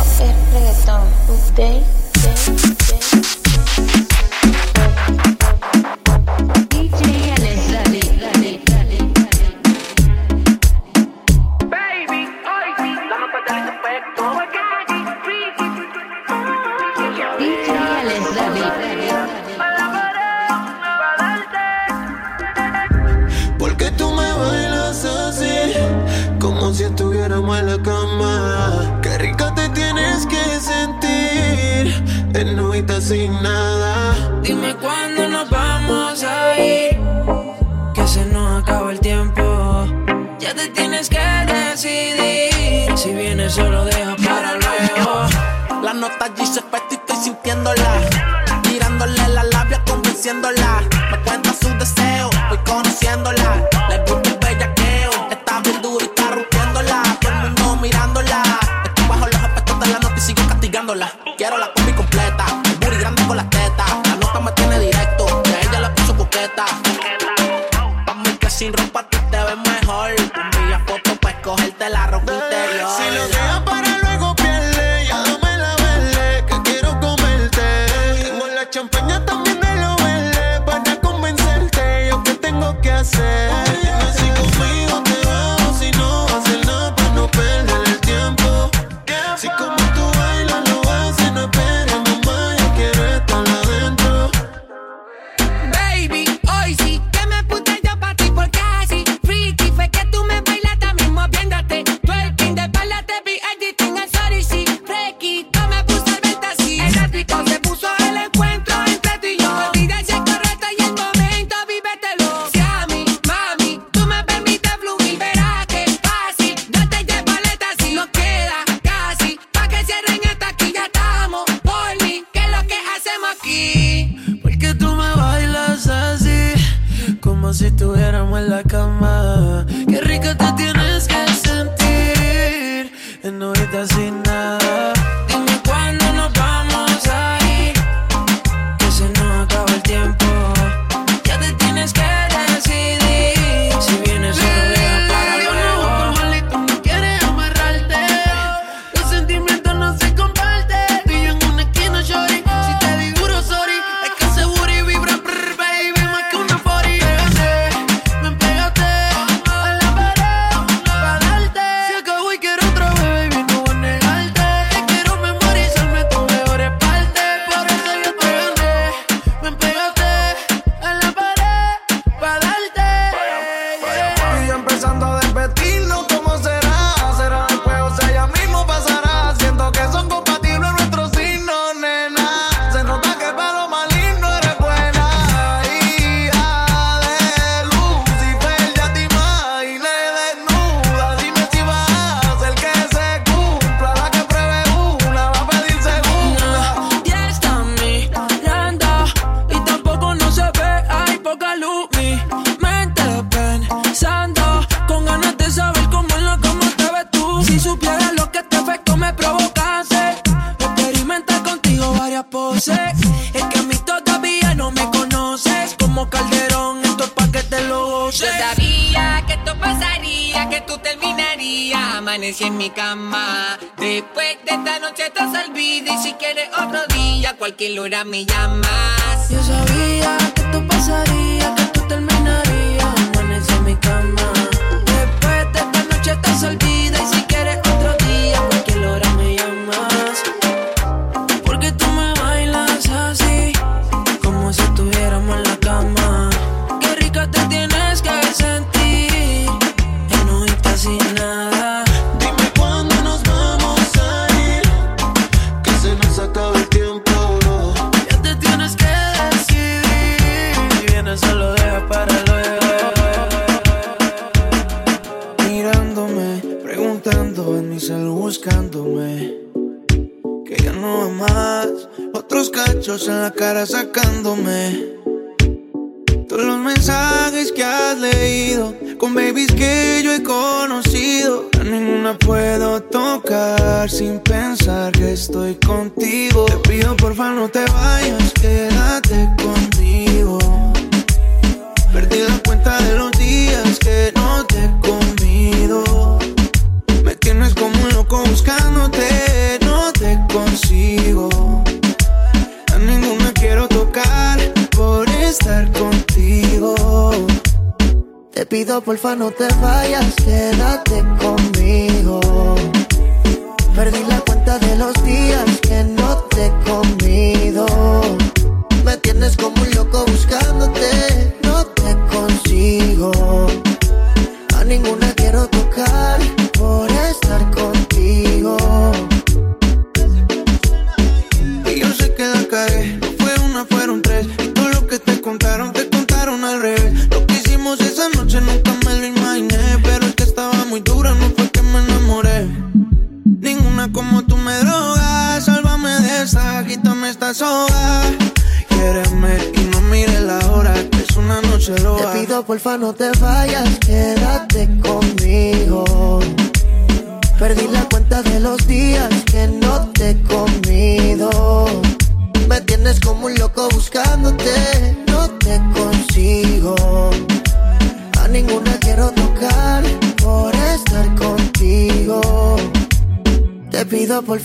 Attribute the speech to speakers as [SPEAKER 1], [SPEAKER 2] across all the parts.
[SPEAKER 1] es reggaetón. Day, day,
[SPEAKER 2] day. Bota se puesto y estoy sintiéndola. Tirándole la labia, convenciéndola. Me cuenta sus deseos, voy conociéndola. Le gusta el bellaqueo, está bien duro
[SPEAKER 3] y está rompiéndola. Todo el mundo mirándola. Estoy bajo los aspectos de la noche
[SPEAKER 2] y sigo castigándola. Quiero la somewhere like a cualquier hora me llamas. Yo sabía que tú pasaría, que tú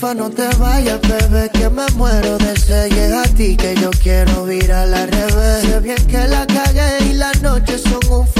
[SPEAKER 2] no te vayas, bebé, que me muero de sed. Llega a ti que yo quiero ir a la revés. Sé bien que la cagué y las noches son un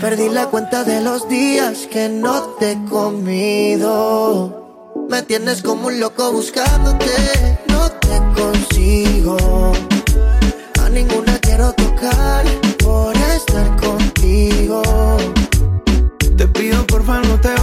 [SPEAKER 2] Perdí la cuenta de los días que no te he comido. Me tienes como un loco buscándote, no te consigo. A ninguna quiero tocar por estar contigo.
[SPEAKER 3] Te pido porfa no te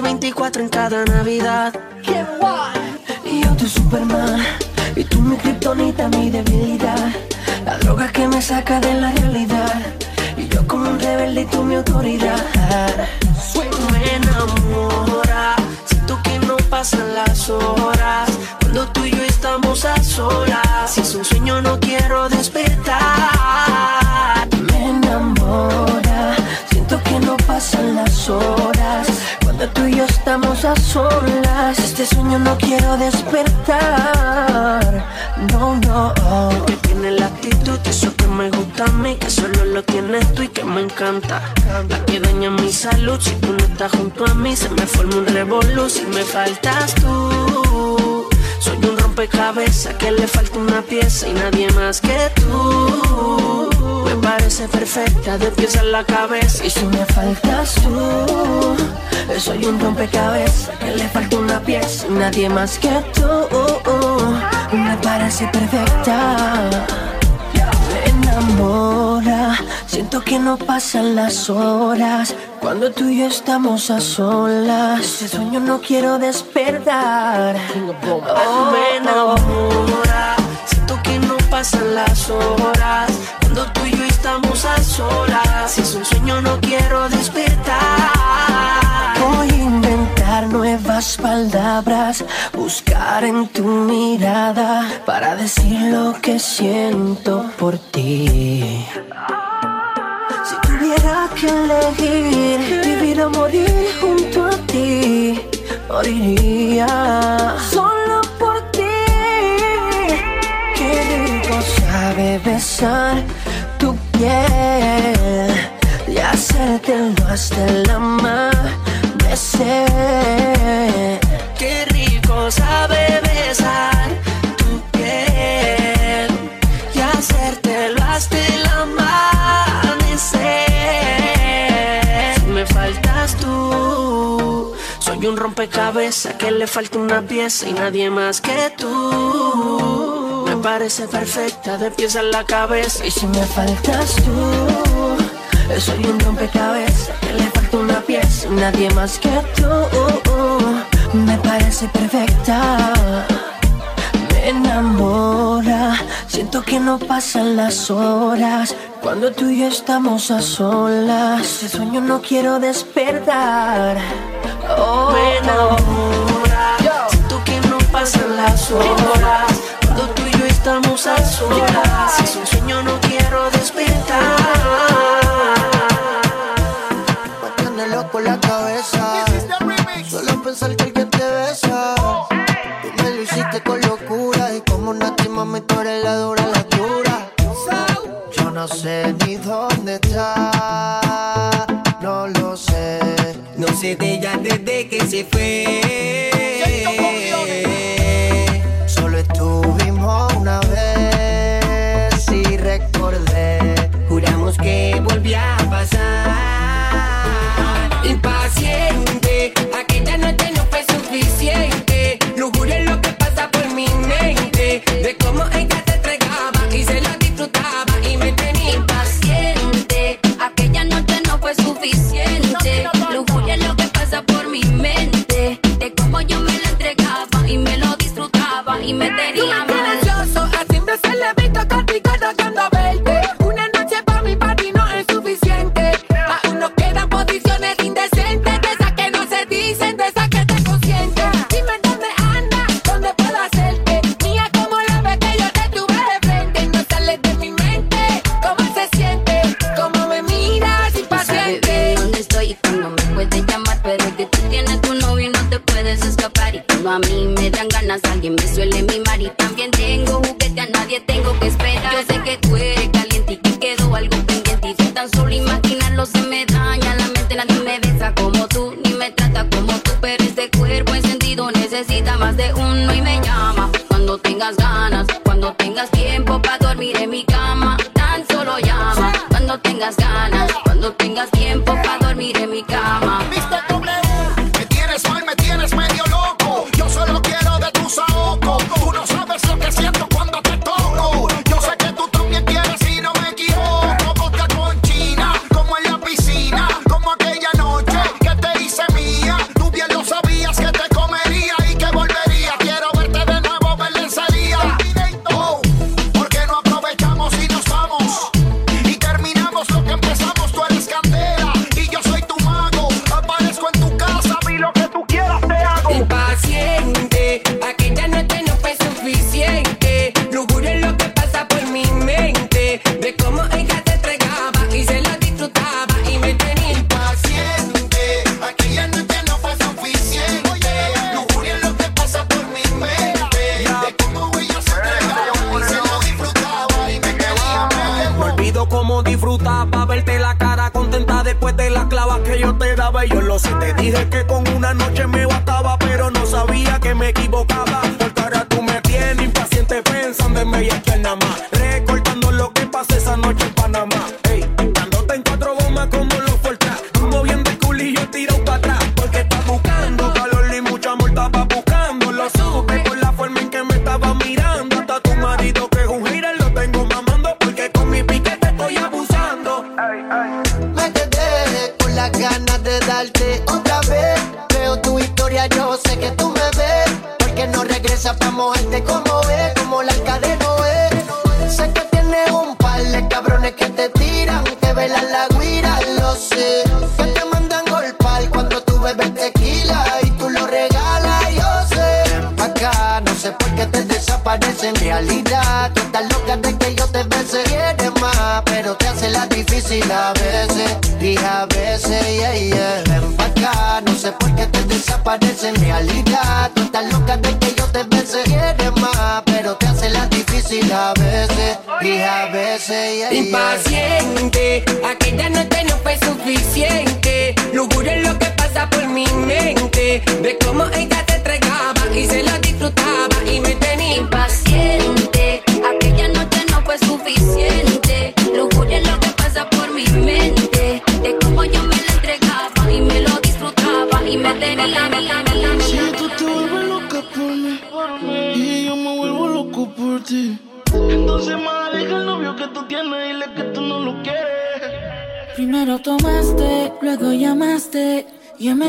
[SPEAKER 4] 24 en cada Navidad. Y yo tu Superman, y tú mi kriptonita, mi debilidad. La droga que me saca de la realidad. Y yo como un rebelde y tú mi autoridad. Me enamora, siento que no pasan las horas. Cuando tú y yo estamos a solas. Este sueño no quiero despertar. No, no. Que tiene la actitud, eso que me gusta a mí. Que solo lo tienes tú y que me encanta. La que daña mi salud. Si tú no estás junto a mí, se me forma un revolú. Si me faltas tú. Soy un rompecabezas que le falta una pieza y nadie más que tú. Me parece perfecta de pies a la cabeza y si me faltas tú. Soy un rompecabezas que le falta una pieza nadie más que tú. Me parece perfecta. Me enamora, siento que no pasan las horas cuando tú y yo estamos a solas. Ese sueño no quiero despertar. Oh, me enamora, siento que no pasan las horas cuando tú Si es un sueño no quiero despertar. Voy a inventar nuevas palabras, buscar en tu mirada para decir lo que siento por ti. Si tuviera que elegir vivir o morir junto a ti, moriría solo por ti. Qué rico sabe besar hacértelo hasta el amanecer. Qué rico sabe besar tu piel y hacértelo hasta el amanecer. Si me faltas tú, soy un rompecabezas que le falta una pieza y nadie más que tú. Me parece perfecta de pies a la cabeza y si me faltas tú, soy un rompecabezas que le falta una pieza.
[SPEAKER 2] Nadie más que tú. Me parece perfecta. Me enamora. Siento que no pasan las horas. Cuando tú y yo estamos a solas. Ese sueño no quiero despertar. Oh, Me enamora. Siento que no pasan las horas. Cuando tú y yo estamos a solas.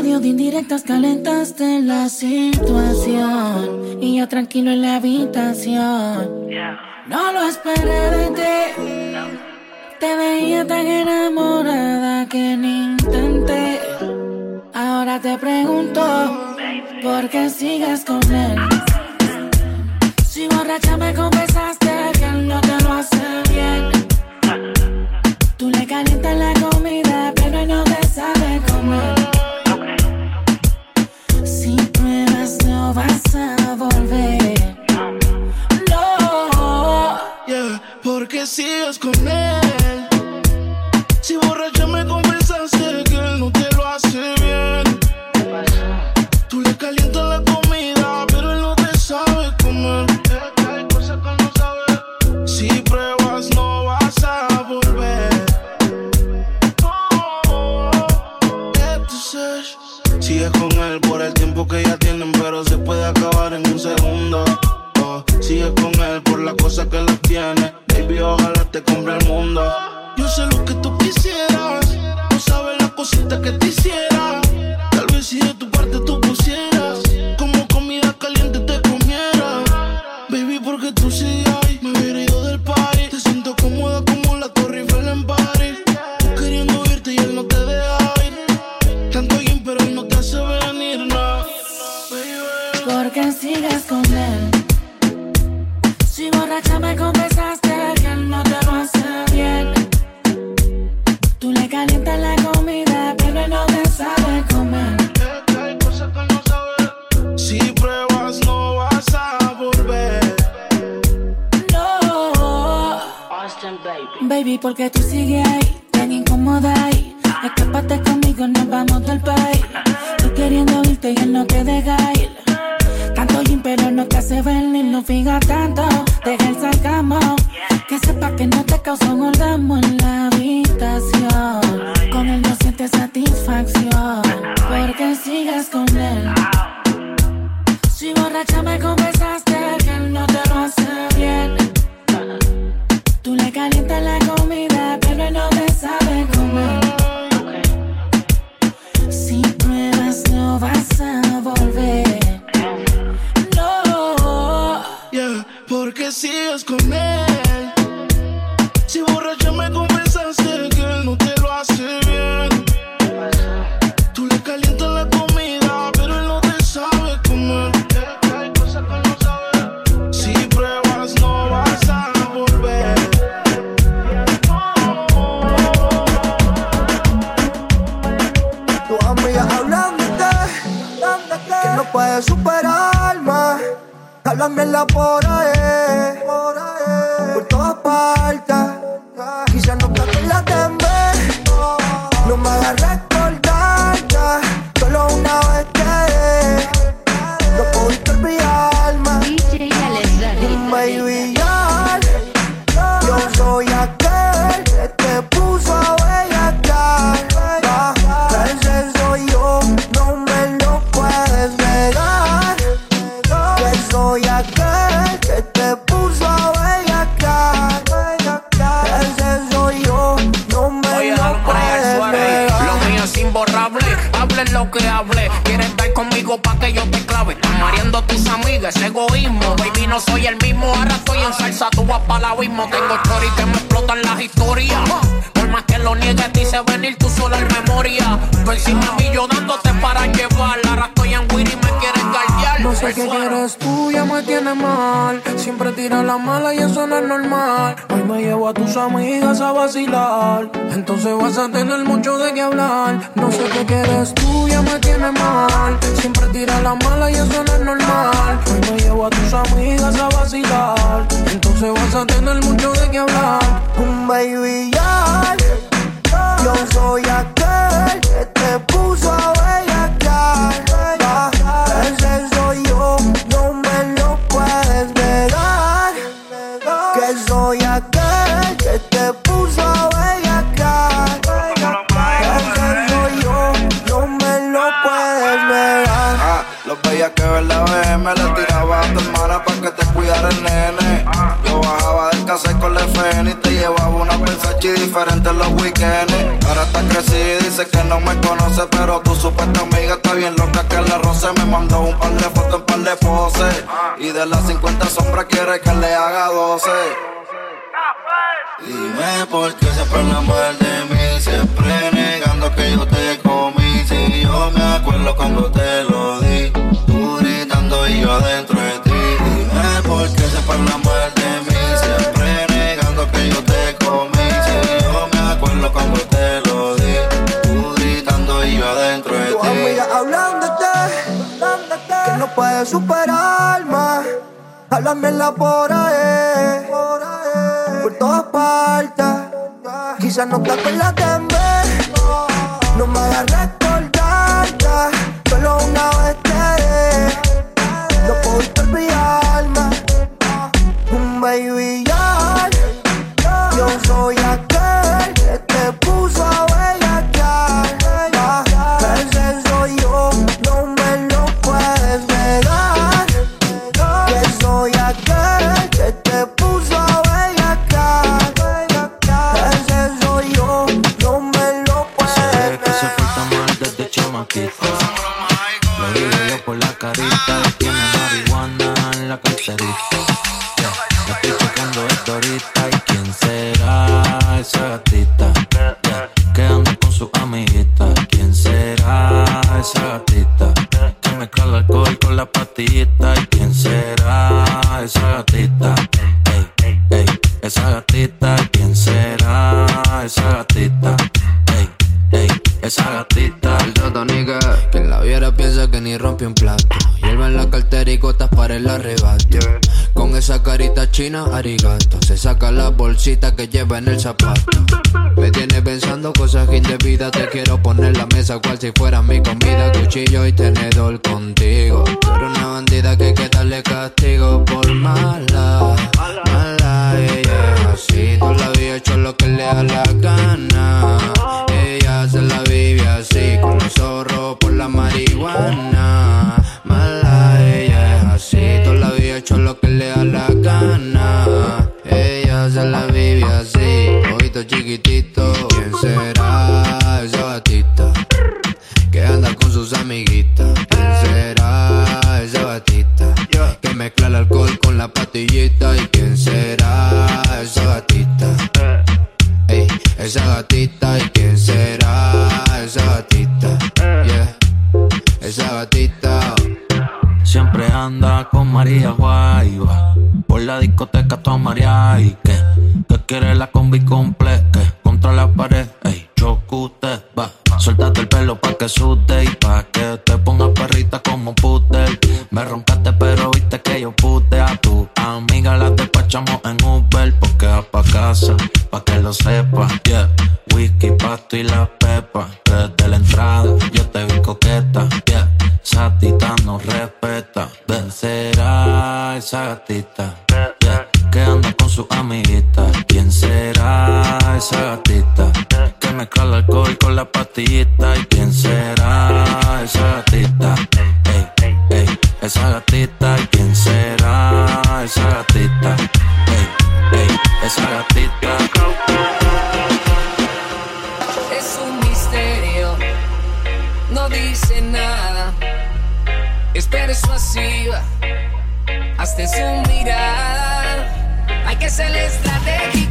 [SPEAKER 5] Medio de
[SPEAKER 6] indirectas calentaste la situación. Y yo tranquilo en la habitación. No lo esperé de ti. Te veía tan enamorada que ni intenté. Ahora te pregunto, ¿por qué sigues con él? Si borracha me confesaste que él no te lo hace bien. Tú le calientas la comida, pero él no te sabe comer. Vas a volver. No.
[SPEAKER 7] Yeah, porque sigues con él. Sigues con él? Si
[SPEAKER 6] borracha me confesaste que él no te lo hace bien. Tú le calientas la comida, pero él no te sabe comer.
[SPEAKER 7] Si pruebas, no vas a volver.
[SPEAKER 6] No. Baby, porque tú sigues ahí, tan incómoda ahí. Escápate conmigo, nos vamos del país. Tú queriendo irte y él no te deja no te hace venir, no fija tanto. Deja el sarcasmo. Que sepa que no te causa un orgasmo en la habitación. Con él no sientes satisfacción. Porque sigues con él. Si borracha me confesaste que él no te Si
[SPEAKER 7] borracha me confesaste que él no te lo hace bien. Tú le calientas la comida, pero él no te sabe comer. Hay cosas que no sabes. Si pruebas, no vas a volver.
[SPEAKER 8] Tus amigas ti, que no puedes superarme. Hablan mierda por ahí, no Lo que
[SPEAKER 9] hable. Quieres estar conmigo pa' que yo te clave. Están mareando tus amigas, ese egoísmo. Baby, no soy el mismo. Ahora estoy en salsa, tú vas para el abismo. Tengo story que me explotan las historias. Por más que lo niegues, dice venir tú solo en memoria. Tú encima de mí yo dándote para llevar. Ahora estoy en Wiri y me quieres
[SPEAKER 1] No sé qué quieres tú, ya me tienes mal. Siempre tiras la mala y eso no es normal. Hoy me llevo a tus amigas a vacilar. Entonces vas a tener mucho de qué hablar. No sé qué quieres tú, ya me tienes mal. Siempre tiras la mala y eso no es normal. Hoy me llevo a tus amigas a vacilar. Entonces vas a tener mucho de qué hablar.
[SPEAKER 8] Un baby ya, yo soy aquel que te puso a bellacar.
[SPEAKER 10] la BM le tiraba a tu hermana pa' que te cuidara el nene. Yo bajaba del cassette con la FN y te llevaba una Versace diferente en los weekends. Ahora está crecida y dice que no me conoce, pero tu supuesta amiga está bien loca que la roce. Me mandó un par de fotos, un par de poses. Y de las 50 sombras quiere que le haga 12. Dime por qué siempre hablan mal de mí, siempre negando que yo te comí. Si yo me acuerdo cuando te lo di y yo adentro de ti. Dime por qué se pone mal de mí, siempre negando que yo te comí. Si yo me acuerdo cuando te lo di, tú gritando y yo adentro de ti. Tu
[SPEAKER 8] amiga hablándote, que no puedes superarme. Háblamela por ahí, por todas partes. Quizás no te acuerdas de mí, no me hagas
[SPEAKER 11] en la
[SPEAKER 12] cartera y gotas para el arrebato. Con esa carita china, arigato. Se saca la bolsita que lleva en el zapato. Me tiene pensando cosas indebidas. Te quiero poner la mesa cual si fuera mi comida. Cuchillo y tenedor contigo. Pero una bandida que hay que darle castigo por mala. Mala, ella así. Tú la había hecho lo que le da la gana. Ella se la vive así. Con los zorros por la marihuana. Hecho lo que le da la gana. Ella se la vive así. Ojito chiquitito. ¿Quién será esa gatita? Que anda con sus amiguitas. ¿Quién será esa gatita? Que mezcla el alcohol con la pastillita. ¿Y quién será esa gatita? Ey, esa gatita. ¿Y quién será
[SPEAKER 11] anda con María Guayba. Por la discoteca toda María y que, que quiere la combi completa. Contra la pared, ey, chocute, va. Suéltate el pelo pa' que sude y pa' que te pongas perrita como puter. Me roncaste pero viste que yo pute a tu amiga la despachamos en Uber porque va pa' casa, pa' que lo sepa. Yeah, whisky, pasto y la pepa. Desde la entrada yo te vi coqueta. Yeah, esa tita no respeta. Vencerá esa gatita. Yeah, que anda con su amiguita. ¿Quién será esa gatita? Que mezcla el alcohol con la pastillita. ¿Y quién será esa gatita? Esa gatita. ¿Y quién será esa gatita? Ey, ey, esa gatita.
[SPEAKER 13] Es un misterio, no dice nada. Es persuasiva, hasta su mirada. Hay que ser estratégico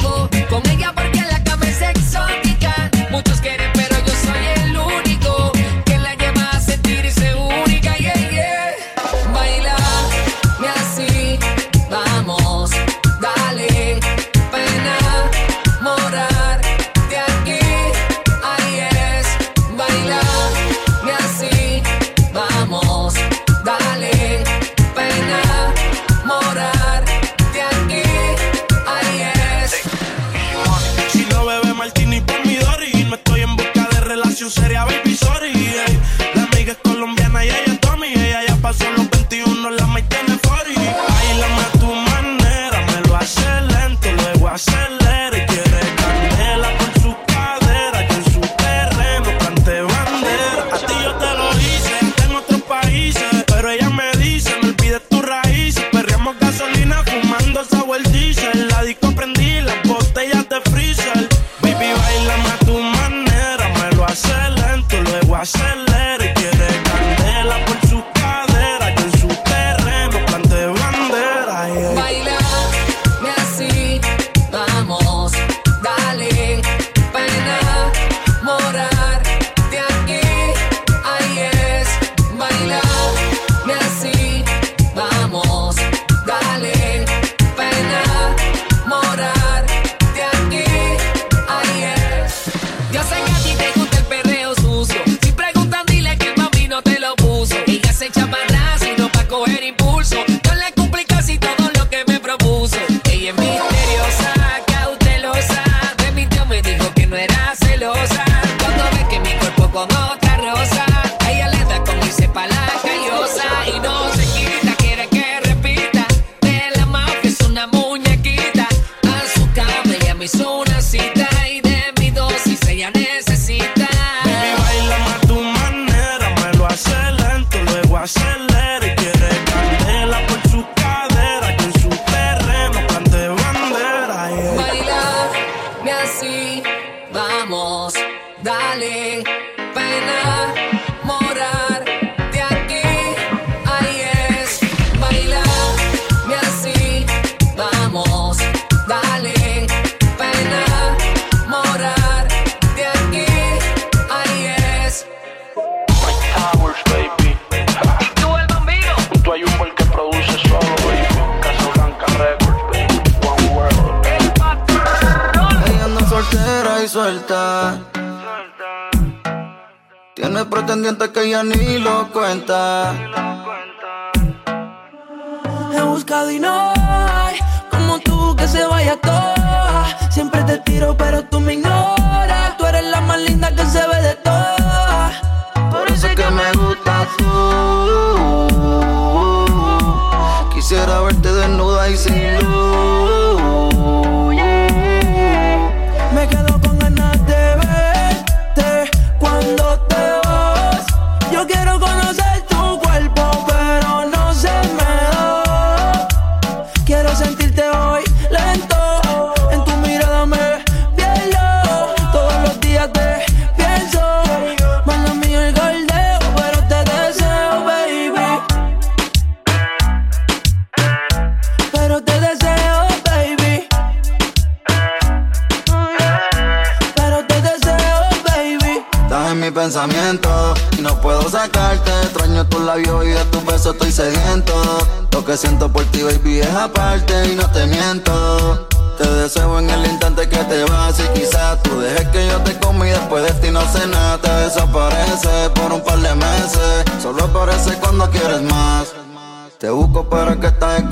[SPEAKER 10] why you say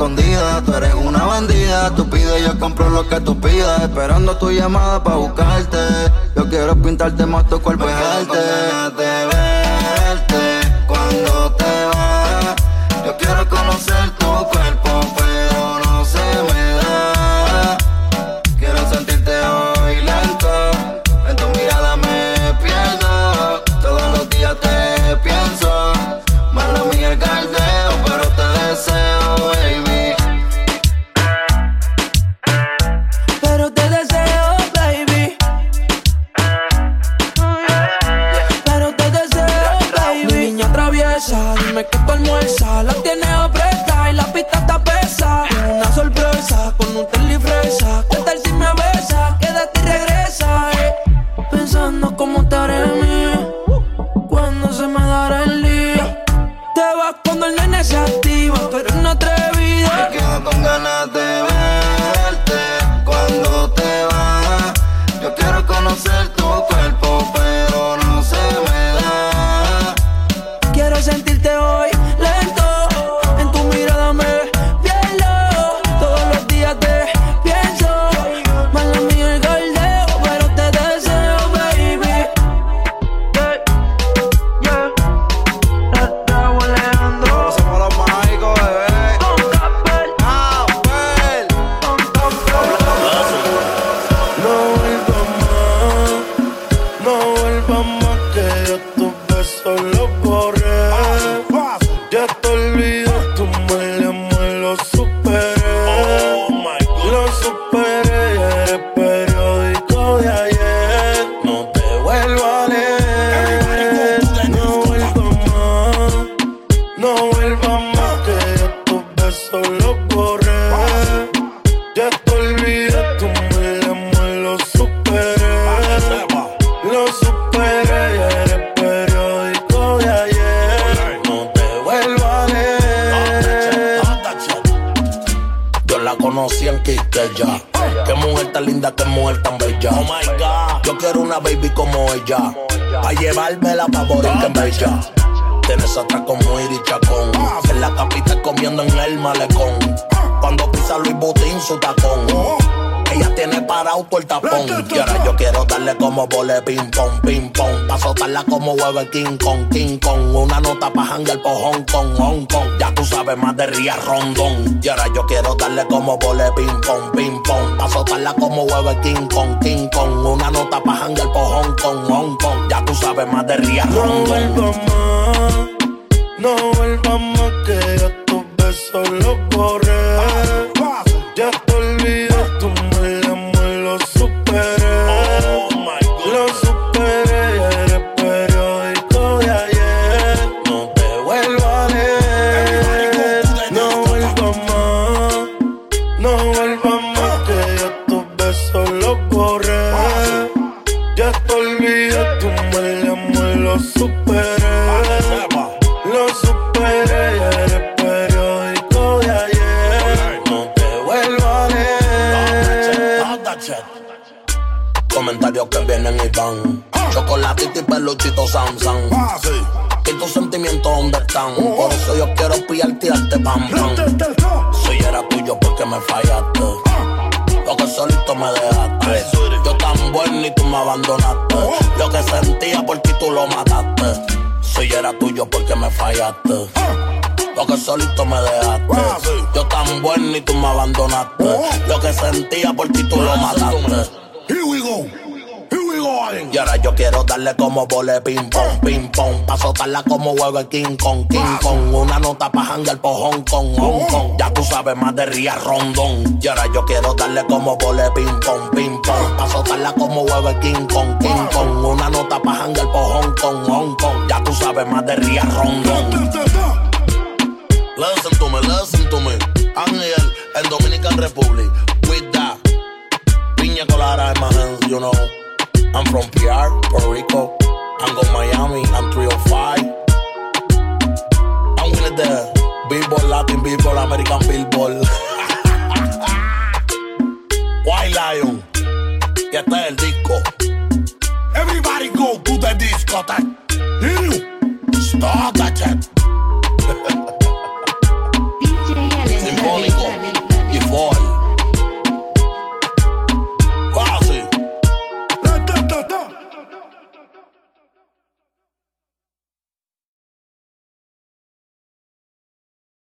[SPEAKER 10] escondida. Tú eres una bandida, tú pides, yo compro lo que tú pidas. Esperando tu llamada para buscarte. Yo quiero pintarte más tu cuerpo y
[SPEAKER 14] 100 ya.
[SPEAKER 15] Qué mujer tan linda, qué mujer tan bella. Oh my God. Yo quiero una baby como ella. Pa' llevarme la favorita en bella. Tienes atrás como Iri Chacón. En la capital comiendo en el malecón. Cuando pisa Luis Botín su tacón ella tiene parado todo el tapón. Y ahora yo quiero darle como vole ping pong, ping pong. Pa' soltarla como hueve King Kong, King Kong. Una nota pa' hangar po' Hong Kong, Hong Kong. Ya tú sabes más de Ría Rondón. Y ahora yo quiero darle como vole ping pong, ping pong. Pa' soltarla como hueve King Kong, King Kong. Una nota pa' hangar po' Hong Kong, Hong Kong. Ya tú sabes más de Ría Rondón.
[SPEAKER 14] No más, no vuelvas más que yo tus besos los borré. Ah, ah. Ya
[SPEAKER 15] vole ping pong, ping pong. Pa' soltarla como huevo el King Kong, King Kong. Una nota pa' jangar por Hong Kong, Hong Kong. Ya tú sabes más de Ría Rondón. Y ahora yo quiero darle como vole ping pong, ping pong. Pa' soltarla como huevo el King Kong, King Kong. Una nota pa' jangar por Hong Kong, Hong Kong. Ya tú sabes más de Ría Rondón. Listen to me, listen to me. Ángel en Dominican Republic. With that. Piña colada in my hands, you know. I'm from PR, Puerto Rico. I'm going Miami, I'm 305. I'm winning the Billboard, Latin Billboard, American Billboard. White Lion. Y este es el disco.
[SPEAKER 16] Everybody go to the discotheque. Stop that shit.